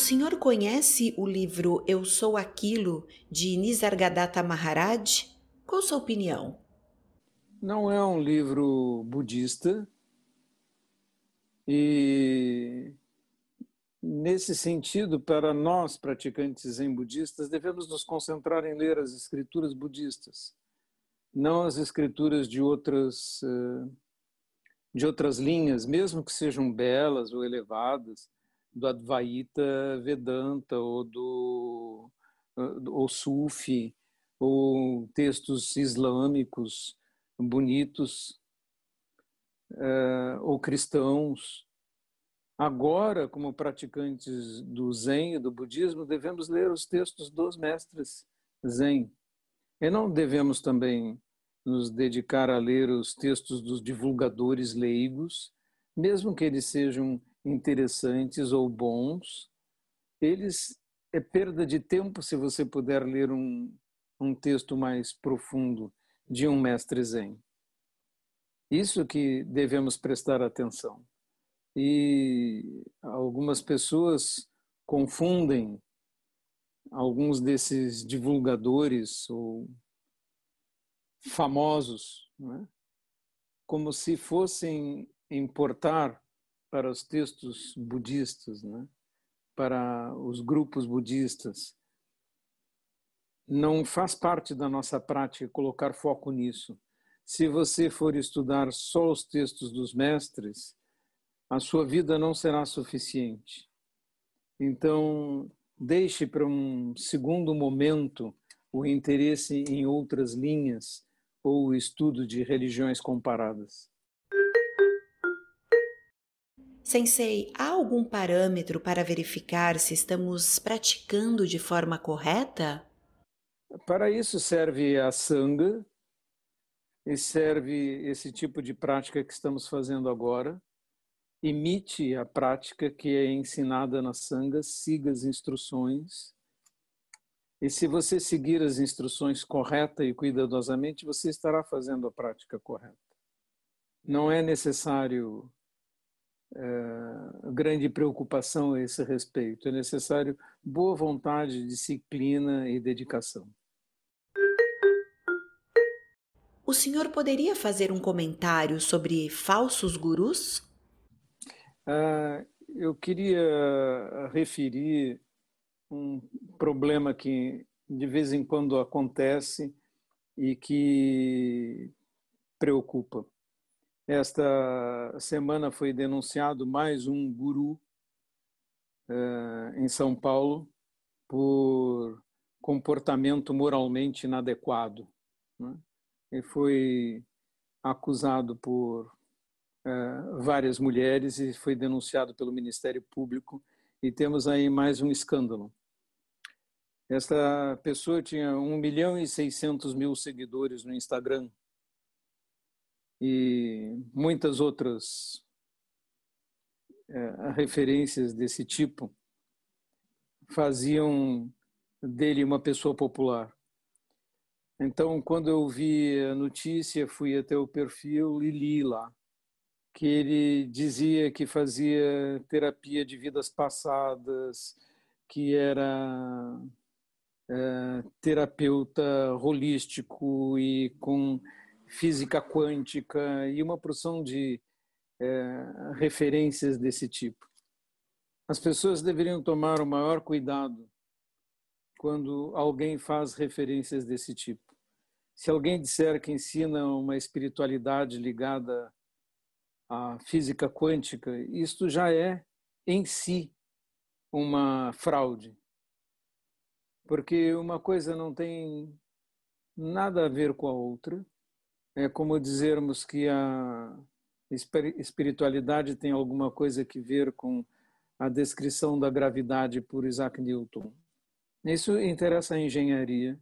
senhor conhece o livro Eu Sou Aquilo, de Nisargadatta Maharaj? Qual sua opinião? Não é um livro budista e, nesse sentido, para nós praticantes zen budistas, devemos nos concentrar em ler as escrituras budistas, não as escrituras de outras, eh, de outras linhas, mesmo que sejam belas ou elevadas, do Advaita Vedanta ou do ou Sufi, ou textos islâmicos bonitos, ou cristãos. Agora, como praticantes do Zen e do budismo, devemos ler os textos dos mestres Zen. E não devemos também nos dedicar a ler os textos dos divulgadores leigos, mesmo que eles sejam interessantes ou bons, eles é perda de tempo se você puder ler um, um texto mais profundo de um mestre zen. Isso que devemos prestar atenção. E algumas pessoas confundem alguns desses divulgadores ou famosos, é? como se fossem importar para os textos budistas, né? para os grupos budistas. Não faz parte da nossa prática colocar foco nisso. Se você for estudar só os textos dos mestres, a sua vida não será suficiente. Então, deixe para um segundo momento o interesse em outras linhas ou o estudo de religiões comparadas. Sensei, há algum parâmetro para verificar se estamos praticando de forma correta? Para isso serve a Sangha e serve esse tipo de prática que estamos fazendo agora. Imite a prática que é ensinada na Sangha, siga as instruções. E se você seguir as instruções correta e cuidadosamente, você estará fazendo a prática correta. Não é necessário é, grande preocupação a esse respeito. É necessário boa vontade, disciplina e dedicação. O senhor poderia fazer um comentário sobre falsos gurus? Uh, eu queria referir um problema que de vez em quando acontece e que preocupa. Esta semana foi denunciado mais um guru eh, em São Paulo por comportamento moralmente inadequado. Né? Ele foi acusado por eh, várias mulheres e foi denunciado pelo Ministério Público e temos aí mais um escândalo. Esta pessoa tinha 1 milhão e 600 mil seguidores no Instagram e muitas outras é, referências desse tipo faziam dele uma pessoa popular. Então, quando eu vi a notícia, fui até o perfil e li lá que ele dizia que fazia terapia de vidas passadas, que era é, terapeuta holístico e com física quântica e uma porção de é, referências desse tipo. As pessoas deveriam tomar o maior cuidado quando alguém faz referências desse tipo. Se alguém disser que ensina uma espiritualidade ligada à física quântica, isto já é em si uma fraude. Porque uma coisa não tem nada a ver com a outra é como dizermos que a espiritualidade tem alguma coisa que ver com a descrição da gravidade por Isaac Newton. Isso interessa a engenharia,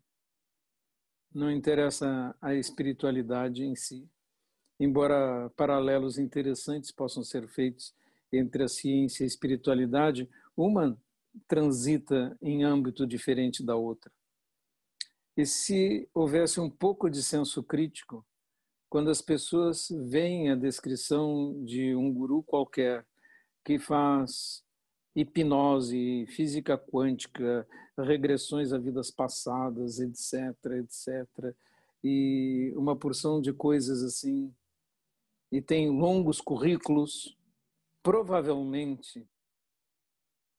não interessa a espiritualidade em si, embora paralelos interessantes possam ser feitos entre a ciência e a espiritualidade, uma transita em âmbito diferente da outra. E se houvesse um pouco de senso crítico, quando as pessoas veem a descrição de um guru qualquer que faz hipnose, física quântica, regressões a vidas passadas, etc, etc, e uma porção de coisas assim. E tem longos currículos, provavelmente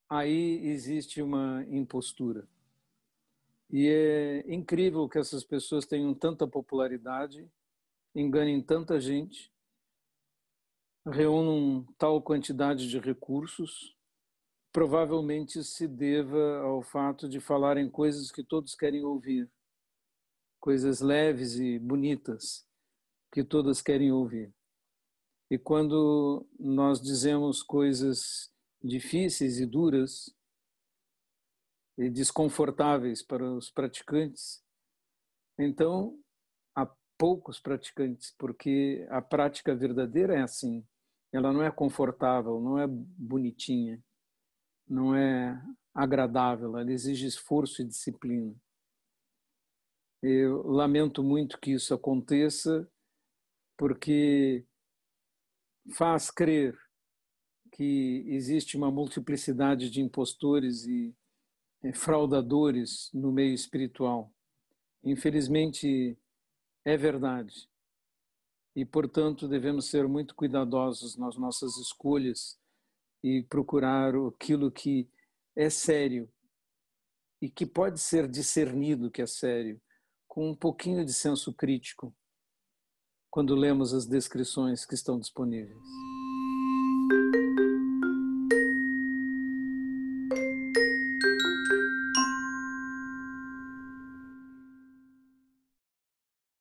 aí existe uma impostura. E é incrível que essas pessoas tenham tanta popularidade, enganem tanta gente, reúnam tal quantidade de recursos, provavelmente se deva ao fato de falarem coisas que todos querem ouvir, coisas leves e bonitas que todas querem ouvir. E quando nós dizemos coisas difíceis e duras, e desconfortáveis para os praticantes, então poucos praticantes, porque a prática verdadeira é assim. Ela não é confortável, não é bonitinha, não é agradável, ela exige esforço e disciplina. Eu lamento muito que isso aconteça, porque faz crer que existe uma multiplicidade de impostores e é, fraudadores no meio espiritual. Infelizmente, é verdade. E, portanto, devemos ser muito cuidadosos nas nossas escolhas e procurar aquilo que é sério e que pode ser discernido que é sério, com um pouquinho de senso crítico, quando lemos as descrições que estão disponíveis.